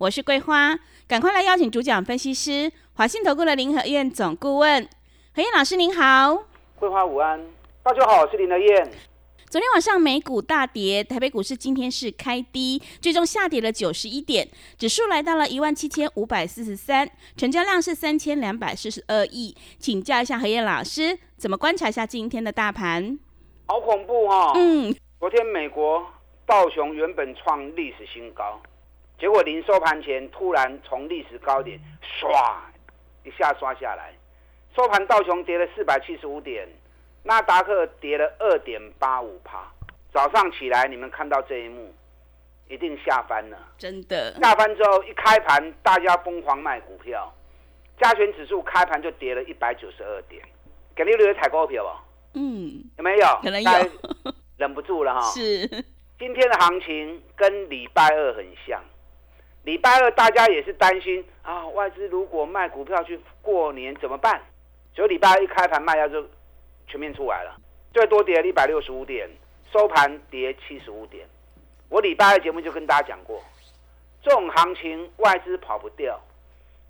我是桂花，赶快来邀请主讲分析师华信投顾的林和燕总顾问，何燕老师您好，桂花午安，大家好，我是林和燕。昨天晚上美股大跌，台北股市今天是开低，最终下跌了九十一点，指数来到了一万七千五百四十三，成交量是三千两百四十二亿，请教一下何燕老师，怎么观察一下今天的大盘？好恐怖哈！嗯，昨天美国道琼原本创历史新高，结果临收盘前突然从历史高点唰一下刷下来，收盘道琼跌了四百七十五点，纳达克跌了二点八五帕。早上起来你们看到这一幕，一定吓翻了。真的，下翻之后一开盘，大家疯狂卖股票，加权指数开盘就跌了一百九十二点。给你留采购票吧。嗯，有没有？可能有，忍不住了哈。是，今天的行情跟礼拜二很像。礼拜二大家也是担心啊，外资如果卖股票去过年怎么办？所以礼拜一开盘卖掉就全面出来了，最多跌了一百六十五点，收盘跌七十五点。我礼拜二节目就跟大家讲过，这种行情外资跑不掉。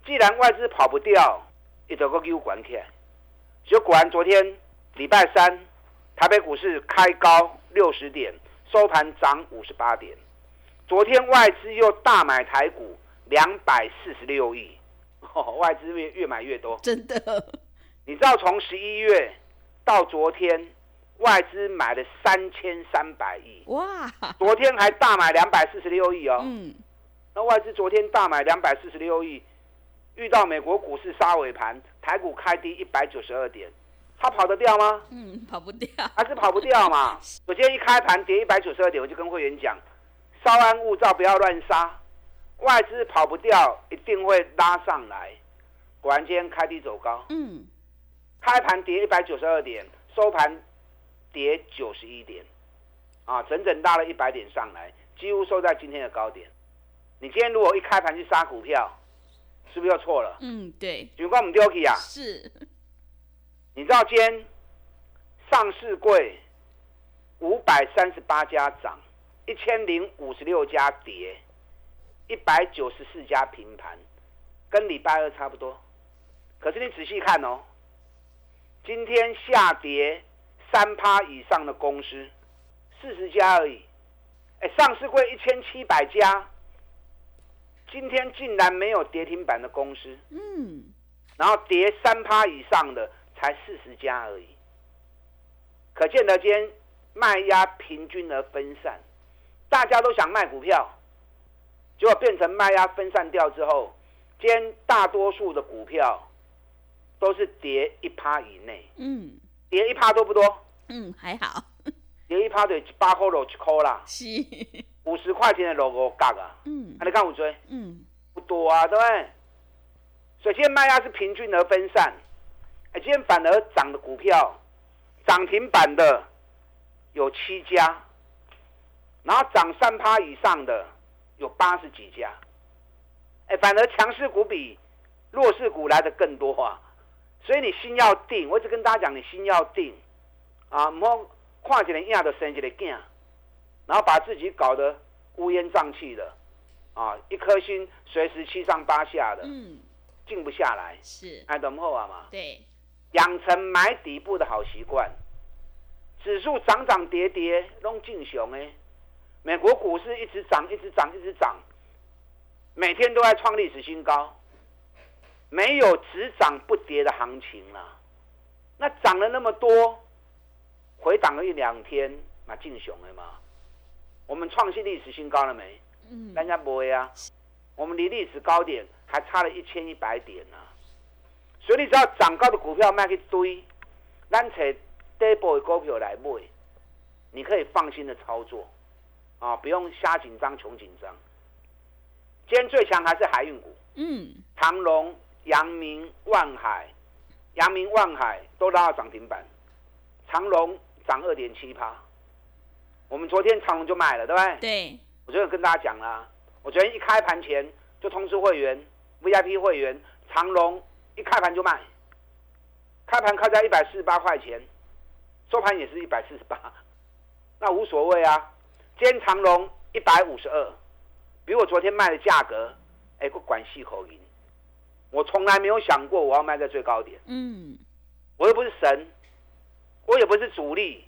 既然外资跑不掉，一头个给我管起来。所以果然昨天。礼拜三，台北股市开高六十点，收盘涨五十八点。昨天外资又大买台股两百四十六亿，外资越越买越多，真的。你知道从十一月到昨天，外资买了三千三百亿，哇！昨天还大买两百四十六亿哦。嗯。那外资昨天大买两百四十六亿，遇到美国股市杀尾盘，台股开低一百九十二点。他跑得掉吗？嗯，跑不掉，还是跑不掉嘛。我今天一开盘跌一百九十二点，我就跟会员讲，稍安勿躁，不要乱杀。外资跑不掉，一定会拉上来。果然今天开低走高，嗯，开盘跌一百九十二点，收盘跌九十一点，啊，整整拉了一百点上来，几乎收在今天的高点。你今天如果一开盘去杀股票，是不是又错了？嗯，对。警官，我们丢弃啊？是。你知道今天上市柜五百三十八家涨，一千零五十六家跌，一百九十四家平盘，跟礼拜二差不多。可是你仔细看哦，今天下跌三趴以上的公司四十家而已。哎，上市柜一千七百家，今天竟然没有跌停板的公司。嗯，然后跌三趴以上的。才四十家而已，可见得今天卖压平均而分散，大家都想卖股票，结果变成卖压分散掉之后，今天大多数的股票都是跌一趴以内。嗯，跌一趴多不多？嗯，还好。跌一趴得八块六七块啦。是。五十块钱的萝卜价啊。嗯。你看我追。嗯。不多啊，对不对？所以今天卖压是平均而分散。哎，今天反而涨的股票，涨停板的有七家，然后涨三趴以上的有八十几家。哎，反而强势股比弱势股来的更多啊！所以你心要定，我一直跟大家讲，你心要定啊，唔好看起来样的生起来惊，然后把自己搞得乌烟瘴气的啊，一颗心随时七上八下的，嗯，静不下来，是，哎，等候啊嘛，对。养成买底部的好习惯，指数涨涨跌跌，拢进熊哎。美国股市一直涨，一直涨，一直涨，每天都在创历史新高，没有只涨不跌的行情了。那涨了那么多，回档了一两天，那进熊了吗？我们创新历史新高了没？嗯，人家不会啊。我们离历史高点还差了一千一百点呢。所以你只要涨高的股票卖去堆，咱找底部的股票来买，你可以放心的操作，啊，不用瞎紧张、穷紧张。今天最强还是海运股，嗯，长隆、阳明、万海、阳明、万海都拉到涨停板，长隆涨二点七趴。我们昨天长隆就卖了，对不对？对，我昨天跟大家讲了，我昨天一开盘前就通知会员、VIP 会员，长隆一开盘就卖，开盘开在一百四十八块钱，收盘也是一百四十八，那无所谓啊。今天长隆一百五十二，比我昨天卖的价格，哎，不管细口音，我从来没有想过我要卖在最高点，嗯，我又不是神，我也不是主力，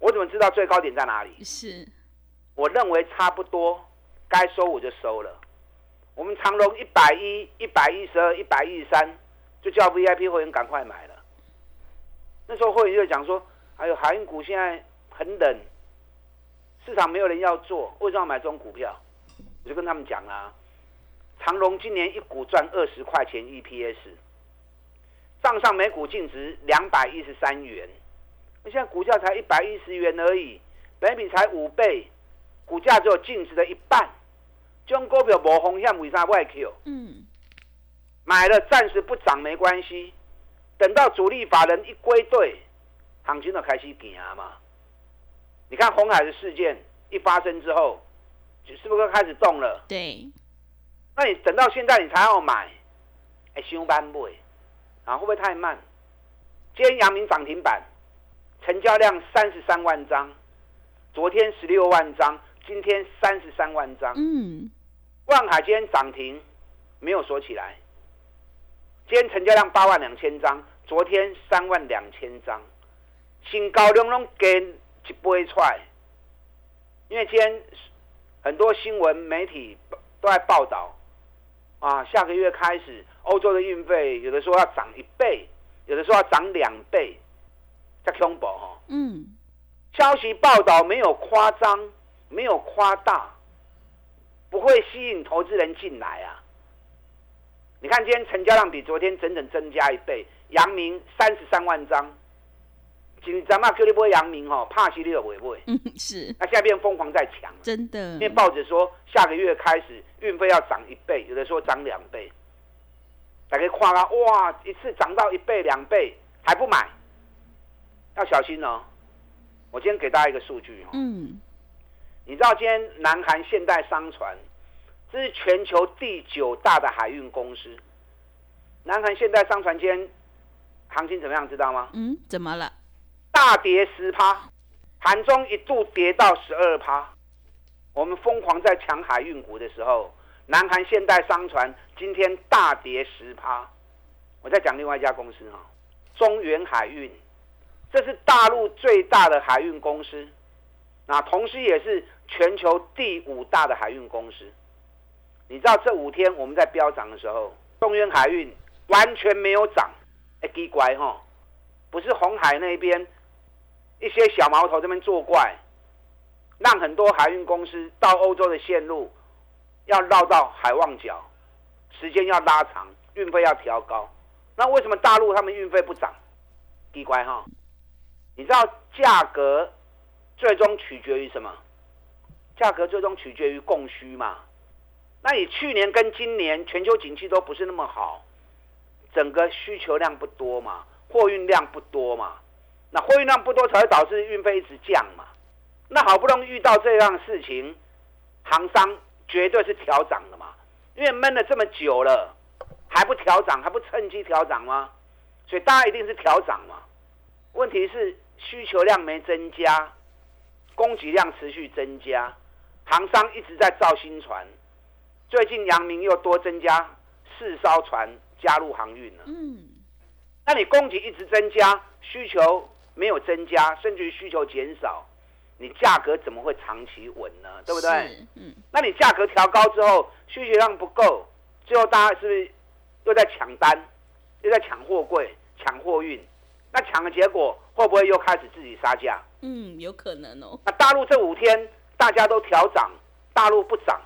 我怎么知道最高点在哪里？是，我认为差不多，该收我就收了。我们长隆一百一、一百一十二、一百一十三，就叫 VIP 会员赶快买了。那时候会员就讲说：“哎呦，海运股现在很冷，市场没有人要做，为什么要买这种股票？”我就跟他们讲啊，长隆今年一股赚二十块钱 EPS，账上每股净值两百一十三元，那现在股价才一百一十元而已，本比才五倍。股价只有净值的一半，这种股票无风险，为啥外 Q？嗯，买了暂时不涨没关系，等到主力法人一归队，行情就开始行嘛。你看红海的事件一发生之后，是不是开始动了？对，那你等到现在你才要买，哎，休班不？啊，会不会太慢？今天阳明涨停板，成交量三十三万张，昨天十六万张。今天三十三万张，嗯，万海今天涨停，没有锁起来。今天成交量八万两千张，昨天三万两千张，新高量拢跟一杯出来。因为今天很多新闻媒体都在报道，啊，下个月开始欧洲的运费有的说要涨一倍，有的说要涨两倍，在恐怖哈。嗯，消息报道没有夸张。没有夸大，不会吸引投资人进来啊！你看今天成交量比昨天整整增加一倍，阳明三十三万张，今咱嘛叫你买阳明哦，怕死你都不会。嗯，是。那现在变疯狂在抢，真的。因为报纸说下个月开始运费要涨一倍，有的说涨两倍，大家看啊，哇，一次涨到一倍两倍还不买，要小心哦！我今天给大家一个数据哦。嗯。你知道今天南韩现代商船，这是全球第九大的海运公司。南韩现代商船今天行情怎么样？知道吗？嗯，怎么了？大跌十趴，盘中一度跌到十二趴。我们疯狂在抢海运股的时候，南韩现代商船今天大跌十趴。我再讲另外一家公司哈，中原海运，这是大陆最大的海运公司，那同时也是。全球第五大的海运公司，你知道这五天我们在飙涨的时候，中原海运完全没有涨，哎，奇怪哈，不是红海那边一些小毛头这边作怪，让很多海运公司到欧洲的线路要绕到海望角，时间要拉长，运费要调高，那为什么大陆他们运费不涨？奇怪哈，你知道价格最终取决于什么？价格最终取决于供需嘛？那你去年跟今年全球景气都不是那么好，整个需求量不多嘛，货运量不多嘛，那货运量不多才会导致运费一直降嘛。那好不容易遇到这样的事情，行商绝对是调涨的嘛，因为闷了这么久了，还不调涨，还不趁机调涨吗？所以大家一定是调涨嘛。问题是需求量没增加，供给量持续增加。航商一直在造新船，最近阳明又多增加四艘船加入航运了。嗯，那你供给一直增加，需求没有增加，甚至于需求减少，你价格怎么会长期稳呢？对不对？嗯。那你价格调高之后，需求量不够，最后大家是不是又在抢单，又在抢货柜、抢货运？那抢的结果会不会又开始自己杀价？嗯，有可能哦。那大陆这五天。大家都调涨，大陆不涨，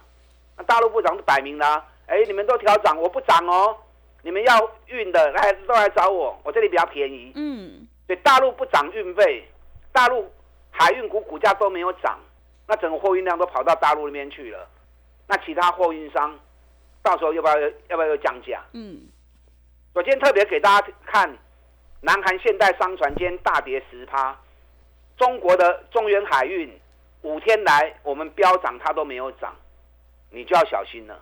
那大陆不涨是摆明了，哎，你们都调涨，我不涨哦，你们要运的来都来找我，我这里比较便宜。嗯，所以大陆不涨运费，大陆海运股股价都没有涨，那整个货运量都跑到大陆那边去了，那其他货运商，到时候要不要要不要又降价？嗯，我今天特别给大家看，南韩现代商船今天大跌十趴，中国的中原海运五天来我们飙涨它都没有涨，你就要小心了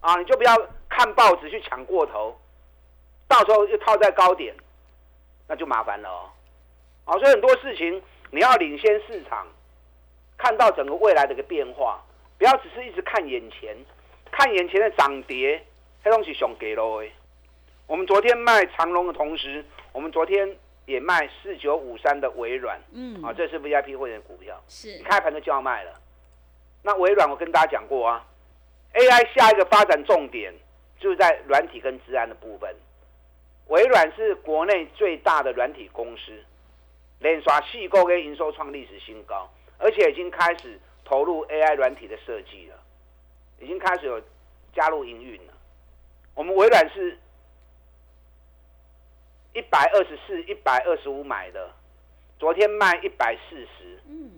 啊！你就不要看报纸去抢过头，到时候又套在高点，那就麻烦了哦。啊，所以很多事情你要领先市场，看到整个未来的一个变化，不要只是一直看眼前，看眼前的涨跌，那东西上给喽哎。我们昨天卖长隆的同时，我们昨天也卖四九五三的微软，嗯，啊，这是 VIP 会员股票，是你开盘就就要卖了。那微软我跟大家讲过啊，AI 下一个发展重点就是在软体跟治安的部分。微软是国内最大的软体公司，连刷细购跟营收创历史新高，而且已经开始投入 AI 软体的设计了，已经开始有加入营运了。我们微软是一百二十四、一百二十五买的，昨天卖一百四十，嗯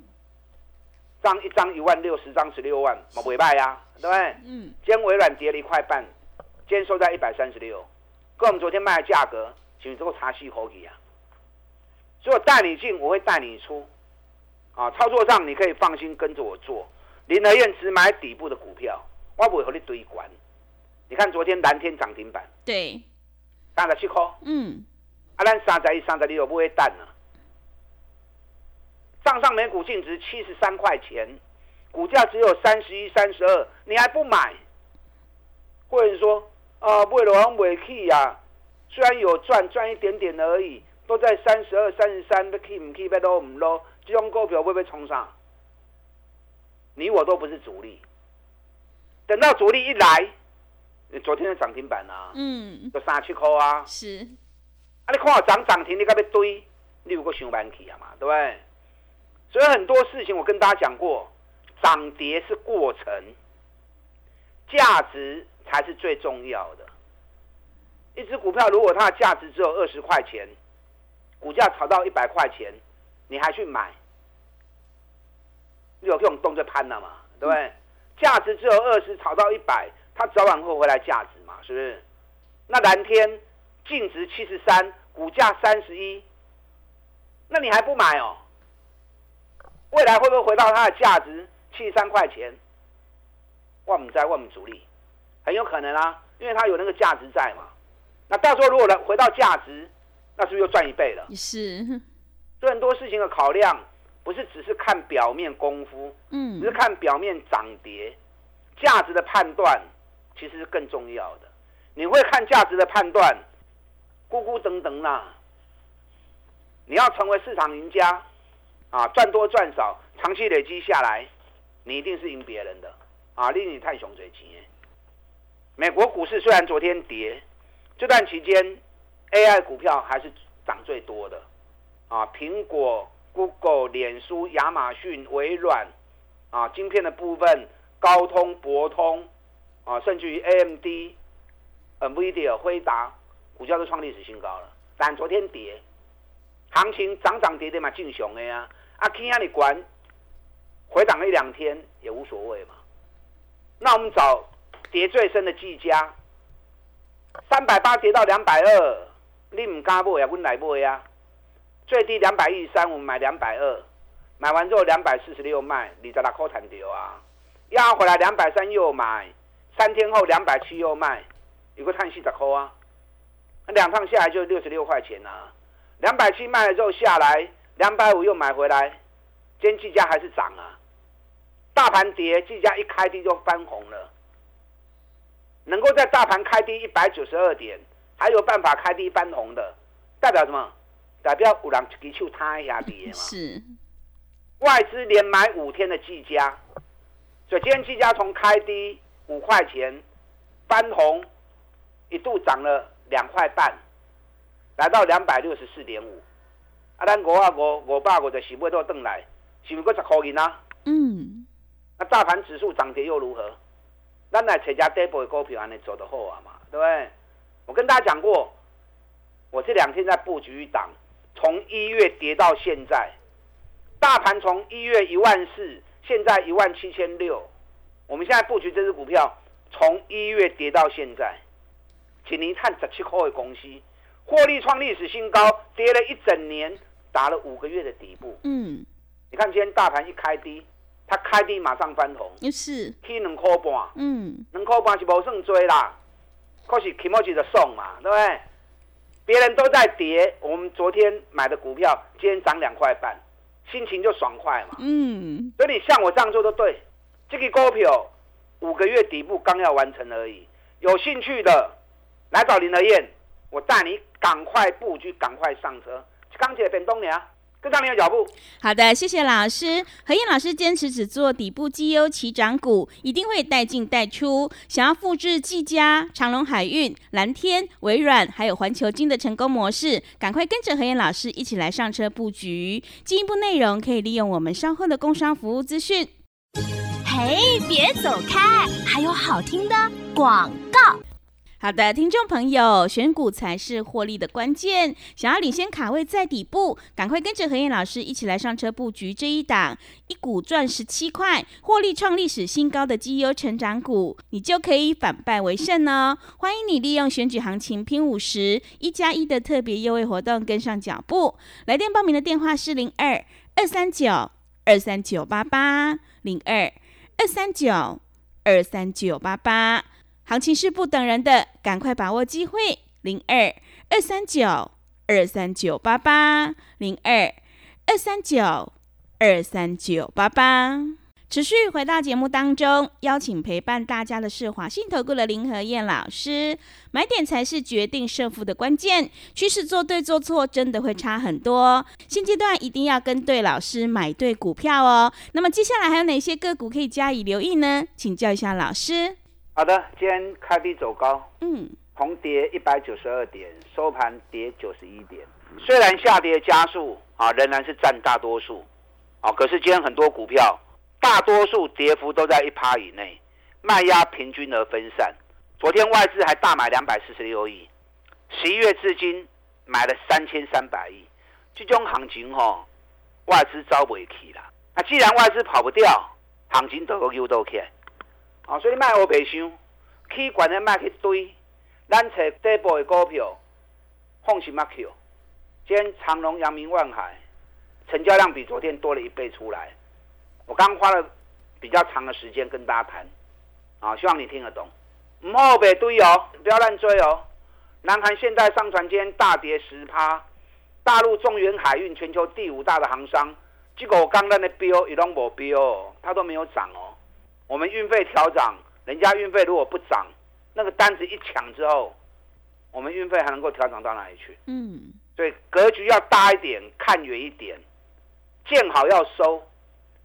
张一张一万六，十张十六万，嘛尾卖呀，对不对？嗯，今天微软跌了一块半，今天收在一百三十六，跟我们昨天卖的价格，请你这个茶细口体啊。所以我带你进，我会带你出，啊，操作上你可以放心跟着我做。林和燕只买底部的股票，我不会和你堆管。你看昨天蓝天涨停板，对，三十七块，嗯啊，咱三十一、三十二不会蛋啊。账上每股净值七十三块钱，股价只有三十一、三十二，你还不买？或者说，啊，为了往尾 key 呀，虽然有赚，赚一点点而已，都在三十二、三十三，要 key 唔 key，要落唔落，这种股票会不会冲上？你我都不是主力，等到主力一来，你昨天的涨停板啊，嗯，就三七块啊，是，啊，你看我涨涨停，你该要堆，你有个想板起啊嘛，对不对？所以很多事情我跟大家讲过，涨跌是过程，价值才是最重要的。一只股票如果它的价值只有二十块钱，股价炒到一百块钱，你还去买，你有这种动作攀了嘛，对不对？价值只有二十，炒到一百，它早晚会回来价值嘛，是不是？那蓝天净值七十三，股价三十一，那你还不买哦？未来会不会回到它的价值七十三块钱？我们在我们主力，很有可能啊，因为它有那个价值在嘛。那到时候如果来回到价值，那是不是又赚一倍了？是，所以很多事情的考量，不是只是看表面功夫，嗯只是看表面涨跌，价值的判断其实是更重要的。你会看价值的判断，咕咕等等啦。你要成为市场赢家，啊，赚多赚少，长期累积下来，你一定是赢别人的啊！令你太雄嘴急。美国股市虽然昨天跌，这段期间 AI 股票还是涨最多的啊，苹果、Google、脸书、亚马逊、微软啊，晶片的部分，高通、博通啊，甚至于 AMD、NVIDIA、辉达，股价都创历史新高了。但昨天跌，行情涨涨跌跌嘛，进熊的呀。啊，看下你管，回档一两天也无所谓嘛。那我们找跌最深的技嘉，三百八跌到两百二，你唔敢买啊？阮来买啊！最低两百一十三，我们买两百二，买完之后两百四十六卖，二十六块谈掉啊！压回来两百三又买，三天后两百七又卖，有个叹息十块啊！两趟下来就六十六块钱啊！两百七卖了之后下来，两百五又买回来，今天计价还是涨啊！大盘跌，计价一开低就翻红了。能够在大盘开低一百九十二点，还有办法开低翻红的，代表什么？代表有人一支手摊一下跌嘛。是，外资连买五天的技嘉，所以今天技嘉从开低五块钱翻红，一度涨了两块半，来到两百六十四点五。啊，咱五啊五五百五十四尾都转来，是不是搁十块银啊？嗯，那大盘指数涨跌又如何？咱来找家底部的股票，安尼走得好啊嘛，对不对？我跟大家讲过，我这两天在布局一档，从一月跌到现在，大盘从一月一万四，现在一万七千六，我们现在布局这只股票，从一月跌到现在，一年探十七块的公司，获利创历史新高，跌了一整年，打了五个月的底部。嗯，你看今天大盘一开低，它开低马上翻红，也是，起两块半，嗯，两块半是无算多啦，可是起码就送嘛，对不对？别人都在跌，我们昨天买的股票今天涨两块半，心情就爽快嘛。嗯，所以你像我这样做都对，这个股票五个月底部刚要完成而已，有兴趣的来找林德燕，我带你赶快布局，赶快上车。钢铁变东娘，跟上你的脚步。好的，谢谢老师。何燕老师坚持只做底部绩优起涨股，一定会带进带出。想要复制技嘉、长隆海运、蓝天、微软还有环球金的成功模式，赶快跟着何燕老师一起来上车布局。进一步内容可以利用我们稍后的工商服务资讯。嘿，别走开，还有好听的广告。好的，听众朋友，选股才是获利的关键。想要领先卡位在底部，赶快跟着何燕老师一起来上车布局这一档一股赚十七块，获利创历史新高的绩优成长股，你就可以反败为胜哦。欢迎你利用选举行情拼五十一加一的特别优惠活动跟上脚步。来电报名的电话是零二二三九二三九八八零二二三九二三九八八。行情是不等人的，赶快把握机会！零二二三九二三九八八，零二二三九二三九八八。持续回到节目当中，邀请陪伴大家的是华信投顾的林和燕老师。买点才是决定胜负的关键，趋势做对做错真的会差很多。现阶段一定要跟对老师，买对股票哦。那么接下来还有哪些个股可以加以留意呢？请教一下老师。好的，今天开低走高，嗯，红跌一百九十二点，收盘跌九十一点。虽然下跌加速啊，仍然是占大多数啊，可是今天很多股票大多数跌幅都在一趴以内，卖压平均而分散。昨天外资还大买两百四十六亿，十一月至今买了三千三百亿，这种行情吼、外资招不起啦。那既然外资跑不掉，行情都有都起来。啊，所以你卖我白想，起管的卖去堆，咱找底部的股票，放心买 Q。今天长隆、阳明、万海，成交量比昨天多了一倍出来。我刚花了比较长的时间跟大家谈，啊，希望你听得懂。唔好白堆哦，不要乱追哦。南韩现代上船今天大跌十趴，大陆中原海运全球第五大的航商，结果我刚刚的标一拢无标，它都没有涨哦。我们运费调涨，人家运费如果不涨，那个单子一抢之后，我们运费还能够调整到哪里去？嗯，所以格局要大一点，看远一点，见好要收，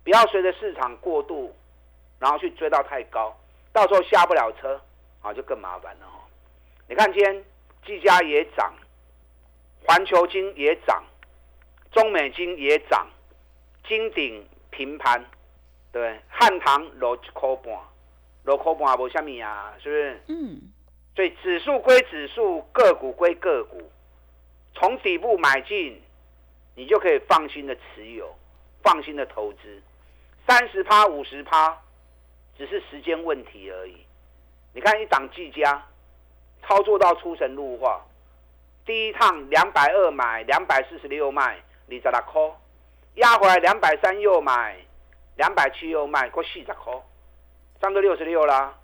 不要随着市场过度，然后去追到太高，到时候下不了车，啊，就更麻烦了哦。你看今天技嘉也涨，环球金也涨，中美金也涨，金鼎平盘。对，汉唐落一块半，落块半也无虾米啊，是不是？嗯，所以指数归指数，个股归个股，从底部买进，你就可以放心的持有，放心的投资，三十趴、五十趴，只是时间问题而已。你看一档技嘉，操作到出神入化，第一趟两百二买，两百四十六卖，二十六块，压回来两百三又买。两百七又卖，过四十块，上个六十六啦。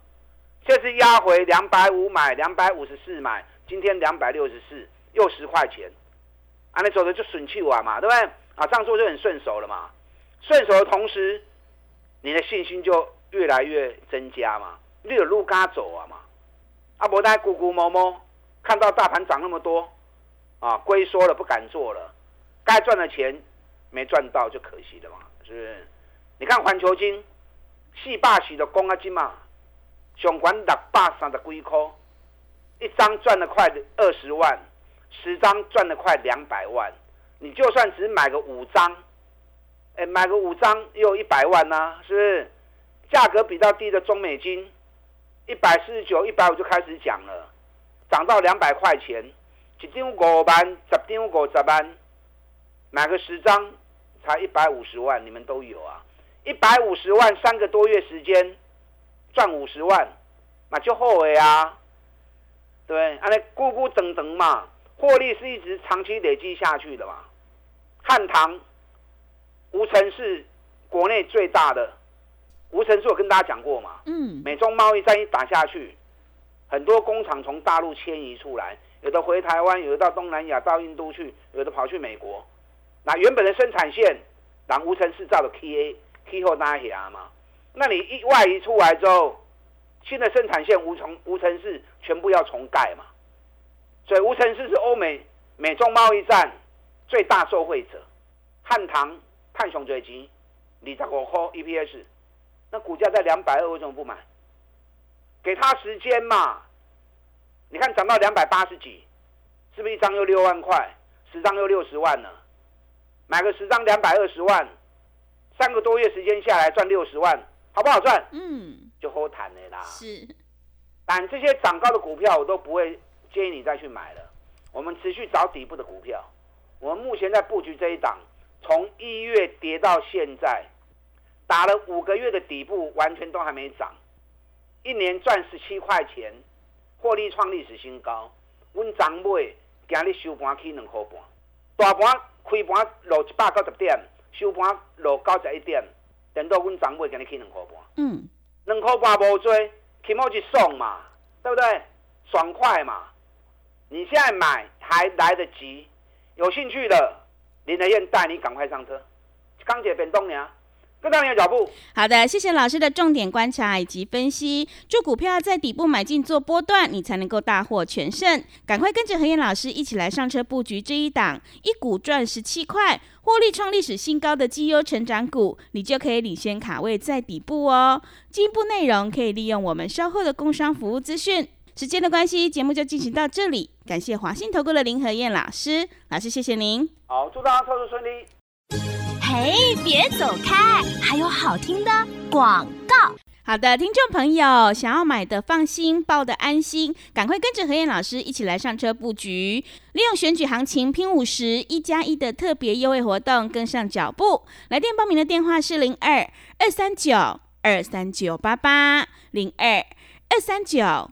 这次压回两百五买，两百五十四买，今天两百六十四，又十块钱。啊，你走的就顺气完嘛，对不对？啊，这样做就很顺手了嘛。顺手的同时，你的信心就越来越增加嘛。你有路嘎走啊嘛。啊，不但咕咕摸摸，看到大盘涨那么多，啊，龟缩了不敢做了，该赚的钱没赚到就可惜了嘛，是不是？你看环球金，四百四的公啊金嘛，上管六百三十几块，一张赚了快二十万，十张赚了快两百万。你就算只买个五张，哎，买个五张也有一百万呐、是不是？价格比较低的中美金，一百四十九、一百五就开始讲了，涨到两百块钱，一张五万，十张五十万，买个十张才一百五十万，你们都有啊。一百五十万，三个多月时间赚五十万，那就后悔啊，对，安尼咕咕等等嘛，获利是一直长期累积下去的嘛。汉唐，吴城是国内最大的，吴城是我跟大家讲过嘛，嗯，美中贸易战一打下去，很多工厂从大陆迁移出来，有的回台湾，有的到东南亚、到印度去，有的跑去美国。那原本的生产线，让无尘制造的 K A K 后拉下嘛，那你一外移出来之后，新的生产线无从无尘室全部要重盖嘛，所以无尘室是欧美美中贸易战最大受惠者。汉唐碳雄最金，二十五块 E P S，那股价在两百二，为什么不买？给他时间嘛。你看涨到两百八十几，是不是一张又六万块，十张又六十万呢？买个十张两百二十万，三个多月时间下来赚六十万，好不好赚？嗯，就好谈的啦。是，但这些涨高的股票我都不会建议你再去买了。我们持续找底部的股票。我们目前在布局这一档。从一月跌到现在，打了五个月的底部，完全都还没涨，一年赚十七块钱，获利创历史新高。阮昨尾今日收盘起两块半，大盘开盘落一百九十点，收盘落九十一点，等到阮长辈给你去两块半。嗯，两块半无多，起码就送嘛，对不对？爽快嘛！你现在买还来得及，有兴趣的。林德燕带你赶快上车，钢铁变动呢，跟上你的脚步。好的，谢谢老师的重点观察以及分析。做股票在底部买进做波段，你才能够大获全胜。赶快跟着何燕老师一起来上车布局这一档，一股赚十七块，获利创历史新高的绩优成长股，你就可以领先卡位在底部哦。进一步内容可以利用我们稍后的工商服务资讯。时间的关系，节目就进行到这里。感谢华信投顾的林和燕老师，老师谢谢您。好，祝大家操作顺利。嘿，别走开，还有好听的广告。好的，听众朋友，想要买的放心，报的安心，赶快跟着何燕老师一起来上车布局，利用选举行情拼五十一加一的特别优惠活动，跟上脚步。来电报名的电话是零二二三九二三九八八零二二三九。